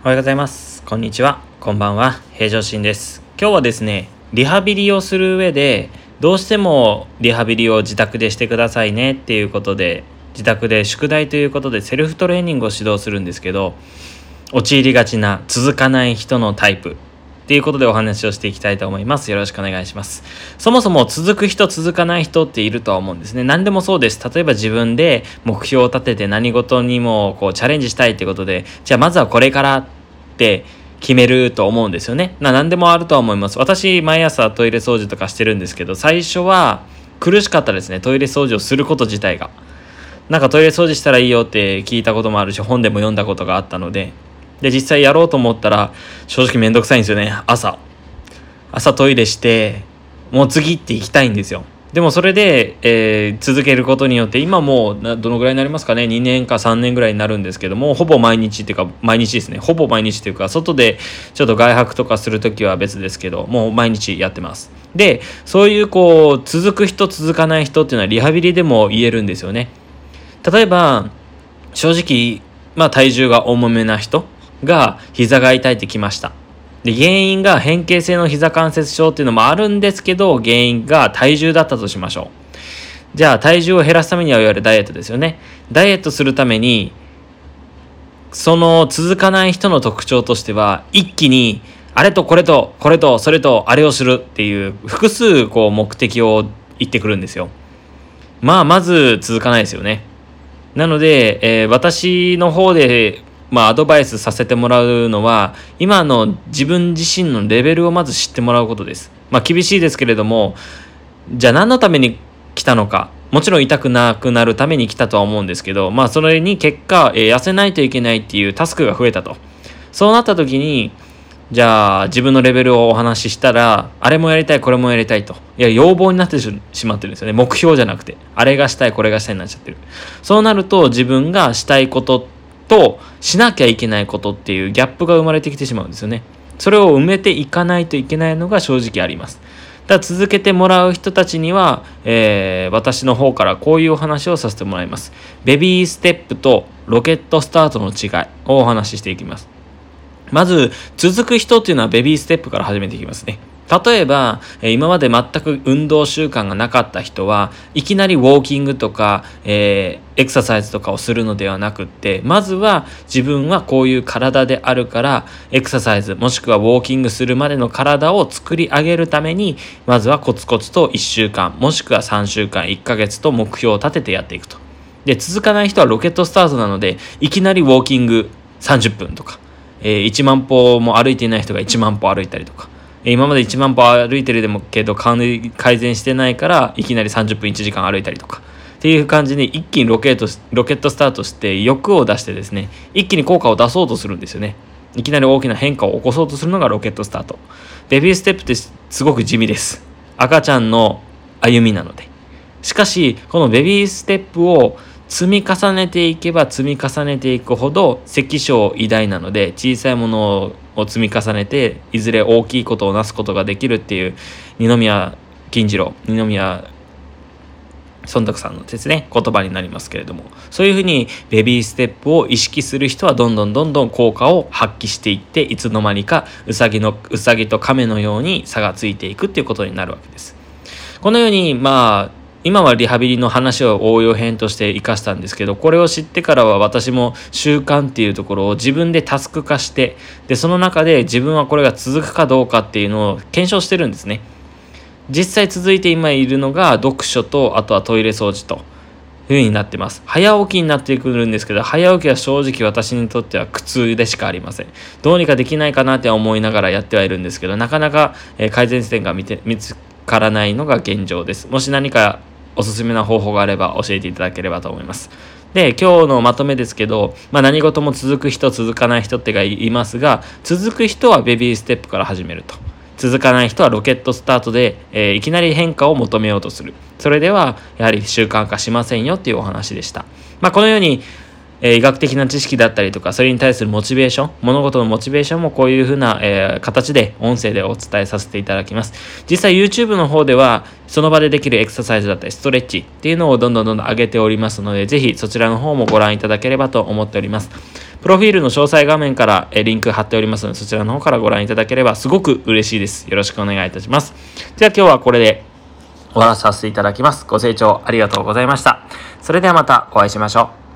おはようございます。こんにちは。こんばんは。平常心です。今日はですね、リハビリをする上で、どうしてもリハビリを自宅でしてくださいねっていうことで、自宅で宿題ということでセルフトレーニングを指導するんですけど、陥りがちな続かない人のタイプっていうことでお話をしていきたいと思います。よろしくお願いします。そもそも続く人、続かない人っているとは思うんですね。何でもそうです。例えば自分で目標を立てて何事にもこうチャレンジしたいってことで、じゃあまずはこれからって決めると思うんですよね。な何でもあるとは思います。私、毎朝トイレ掃除とかしてるんですけど、最初は苦しかったですね。トイレ掃除をすること自体が。なんかトイレ掃除したらいいよって聞いたこともあるし、本でも読んだことがあったので、で、実際やろうと思ったら、正直めんどくさいんですよね。朝。朝トイレして、もう次って行きたいんですよ。でもそれで、えー続けることによって、今もうどのぐらいになりますかね ?2 年か3年ぐらいになるんですけども、ほぼ毎日っていうか、毎日ですね。ほぼ毎日っていうか、外でちょっと外泊とかするときは別ですけど、もう毎日やってます。で、そういうこう、続く人、続かない人っていうのはリハビリでも言えるんですよね。例えば、正直、まあ体重が重めな人が膝が痛いってきました。で、原因が変形性の膝関節症っていうのもあるんですけど、原因が体重だったとしましょう。じゃあ体重を減らすためにはいわゆるダイエットですよね。ダイエットするために、その続かない人の特徴としては、一気に、あれとこれと、これと、それと、あれをするっていう、複数こう目的を言ってくるんですよ。まあ、まず続かないですよね。なので、えー私の方で、まあ、アドバイスさせてもらうのは、今の自分自身のレベルをまず知ってもらうことです。まあ、厳しいですけれども、じゃあ何のために来たのか。もちろん痛くなくなるために来たとは思うんですけど、まあ、それに結果、えー痩せないといけないっていうタスクが増えたと。そうなった時に、じゃあ自分のレベルをお話ししたら、あれもやりたい、これもやりたいと。いや、要望になってしまってるんですよね。目標じゃなくて。あれがしたい、これがしたいになっちゃってる。そうなると自分がしたいことってとしなきゃいけないことっていうギャップが生まれてきてしまうんですよね。それを埋めていかないといけないのが正直あります。だ続けてもらう人たちには、えー私の方からこういうお話をさせてもらいます。ベビーステップとロケットスタートの違いをお話ししていきます。まず、続く人っていうのはベビーステップから始めていきますね。例えば、え今まで全く運動習慣がなかった人は、いきなりウォーキングとか、えーエクササイズとかをするのではなくって、まずは自分はこういう体であるから、エクササイズ、もしくはウォーキングするまでの体を作り上げるために、まずはコツコツと1週間、もしくは3週間、1ヶ月と目標を立ててやっていくと。で、続かない人はロケットスタートなので、いきなりウォーキング30分とか、えー1万歩も歩いていない人が1万歩歩いたりとか、今まで1万歩歩いてるでもけど改善してないからいきなり30分1時間歩いたりとか。っていう感じで一気にロケットロケットスタートして欲を出してですね一気に効果を出そうとするんですよね。いきなり大きな変化を起こそうとするのがロケットスタート。ベビーステップってすごく地味です。赤ちゃんの歩みなので。しかしこのベビーステップを積み重ねていけば積み重ねていくほど関所偉大なので小さいものを積み重ねていずれ大きいことをなすことができるっていう二宮金次郎二宮孫徳さんのですね言葉になりますけれどもそういうふうにベビーステップを意識する人はどんどんどんどん効果を発揮していっていつの間にかウサギのウサギと亀のように差がついていくっていうことになるわけです。このようにまあ今はリハビリの話を応用編として生かしたんですけどこれを知ってからは私も習慣っていうところを自分でタスク化してでその中で自分はこれが続くかどうかっていうのを検証してるんですね。実際続いて今いるのが読書とあとはトイレ掃除という風になってます。早起きになってくるんですけど早起きは正直私にとっては苦痛でしかありません。どうにかできないかなって思いながらやってはいるんですけどなかなか改善点が見て見つからないのが現状です。もし何かおすすめな方法があれば教えていただければと思います。で今日のまとめですけど、まあ、何事も続く人続かない人ってがいますが続く人はベビーステップから始めると。続かない人はロケットスタートで、えーいきなり変化を求めようとする。それではやはり習慣化しませんよっていうお話でした、まあ、このようにえ、医学的な知識だったりとか、それに対するモチベーション、物事のモチベーションもこういうふうな、えー、形で音声でお伝えさせていただきます。実際 YouTube の方では、その場でできるエクササイズだったり、ストレッチっていうのをどんどんどんどん上げておりますので、ぜひそちらの方もご覧いただければと思っております。プロフィールの詳細画面から、リンク貼っておりますので、そちらの方からご覧いただければすごく嬉しいです。よろしくお願いいたします。じゃあ今日はこれで終わらさせていただきます。ご清聴ありがとうございました。それではまたお会いしましょう。